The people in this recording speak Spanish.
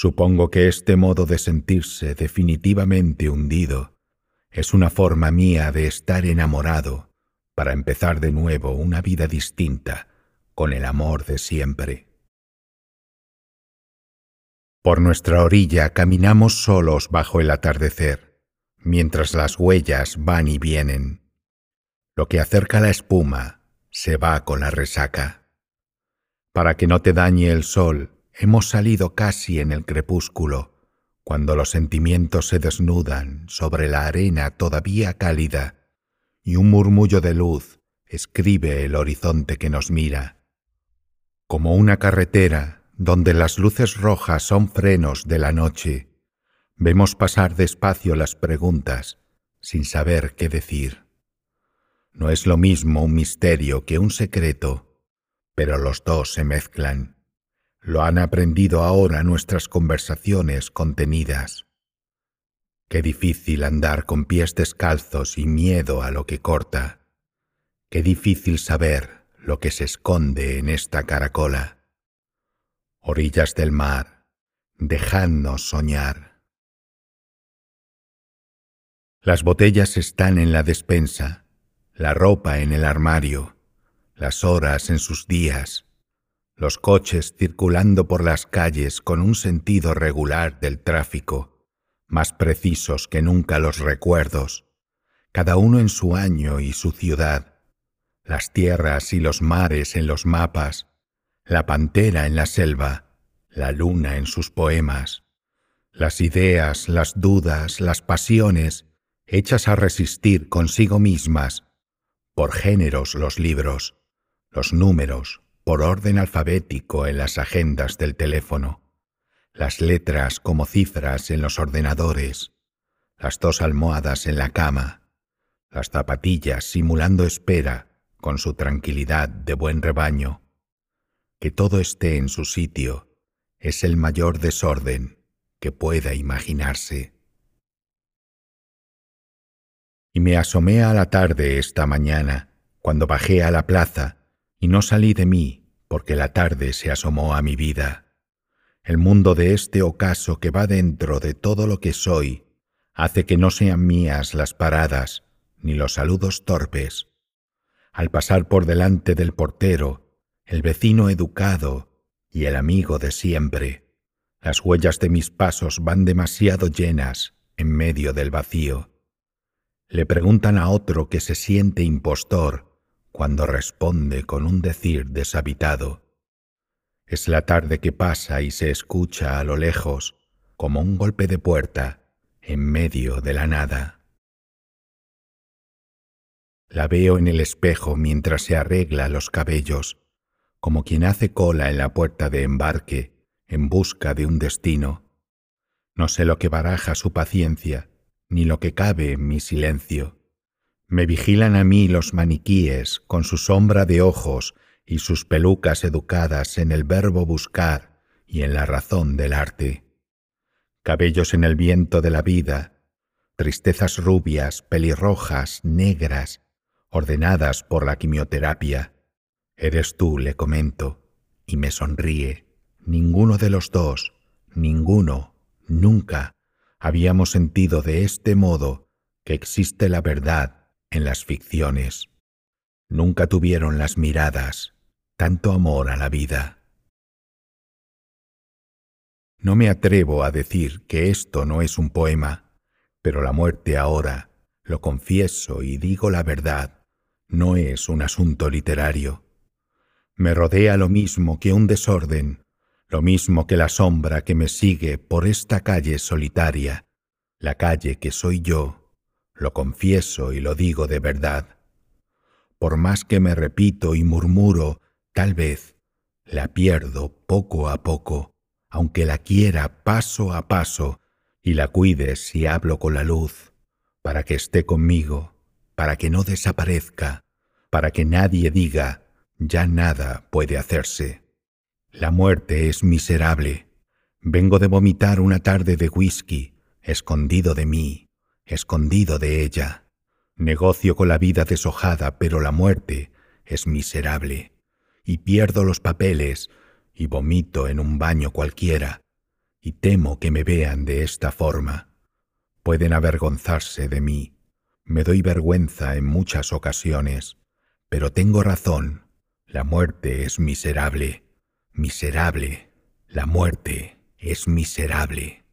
Supongo que este modo de sentirse definitivamente hundido es una forma mía de estar enamorado para empezar de nuevo una vida distinta con el amor de siempre. Por nuestra orilla caminamos solos bajo el atardecer, mientras las huellas van y vienen. Lo que acerca la espuma se va con la resaca. Para que no te dañe el sol, hemos salido casi en el crepúsculo, cuando los sentimientos se desnudan sobre la arena todavía cálida y un murmullo de luz escribe el horizonte que nos mira. Como una carretera donde las luces rojas son frenos de la noche, vemos pasar despacio las preguntas sin saber qué decir. No es lo mismo un misterio que un secreto, pero los dos se mezclan. Lo han aprendido ahora nuestras conversaciones contenidas. Qué difícil andar con pies descalzos y miedo a lo que corta. Qué difícil saber lo que se esconde en esta caracola. Orillas del mar, dejadnos soñar. Las botellas están en la despensa la ropa en el armario, las horas en sus días, los coches circulando por las calles con un sentido regular del tráfico, más precisos que nunca los recuerdos, cada uno en su año y su ciudad, las tierras y los mares en los mapas, la pantera en la selva, la luna en sus poemas, las ideas, las dudas, las pasiones, hechas a resistir consigo mismas. Por géneros los libros, los números por orden alfabético en las agendas del teléfono, las letras como cifras en los ordenadores, las dos almohadas en la cama, las zapatillas simulando espera con su tranquilidad de buen rebaño. Que todo esté en su sitio es el mayor desorden que pueda imaginarse. Y me asomé a la tarde esta mañana, cuando bajé a la plaza, y no salí de mí, porque la tarde se asomó a mi vida. El mundo de este ocaso que va dentro de todo lo que soy, hace que no sean mías las paradas, ni los saludos torpes. Al pasar por delante del portero, el vecino educado y el amigo de siempre, las huellas de mis pasos van demasiado llenas en medio del vacío le preguntan a otro que se siente impostor cuando responde con un decir deshabitado. Es la tarde que pasa y se escucha a lo lejos como un golpe de puerta en medio de la nada. La veo en el espejo mientras se arregla los cabellos, como quien hace cola en la puerta de embarque en busca de un destino. No sé lo que baraja su paciencia, ni lo que cabe en mi silencio. Me vigilan a mí los maniquíes con su sombra de ojos y sus pelucas educadas en el verbo buscar y en la razón del arte. Cabellos en el viento de la vida, tristezas rubias, pelirrojas, negras, ordenadas por la quimioterapia. Eres tú, le comento, y me sonríe. Ninguno de los dos, ninguno, nunca habíamos sentido de este modo que existe la verdad en las ficciones. Nunca tuvieron las miradas tanto amor a la vida. No me atrevo a decir que esto no es un poema, pero la muerte ahora, lo confieso y digo la verdad, no es un asunto literario. Me rodea lo mismo que un desorden, lo mismo que la sombra que me sigue por esta calle solitaria, la calle que soy yo, lo confieso y lo digo de verdad. Por más que me repito y murmuro, tal vez la pierdo poco a poco, aunque la quiera paso a paso y la cuide si hablo con la luz, para que esté conmigo, para que no desaparezca, para que nadie diga, ya nada puede hacerse. La muerte es miserable. Vengo de vomitar una tarde de whisky, escondido de mí, escondido de ella. Negocio con la vida deshojada, pero la muerte es miserable. Y pierdo los papeles y vomito en un baño cualquiera. y temo que me vean de esta forma. Pueden avergonzarse de mí. Me doy vergüenza en muchas ocasiones, pero tengo razón. La muerte es miserable, miserable. La muerte es miserable.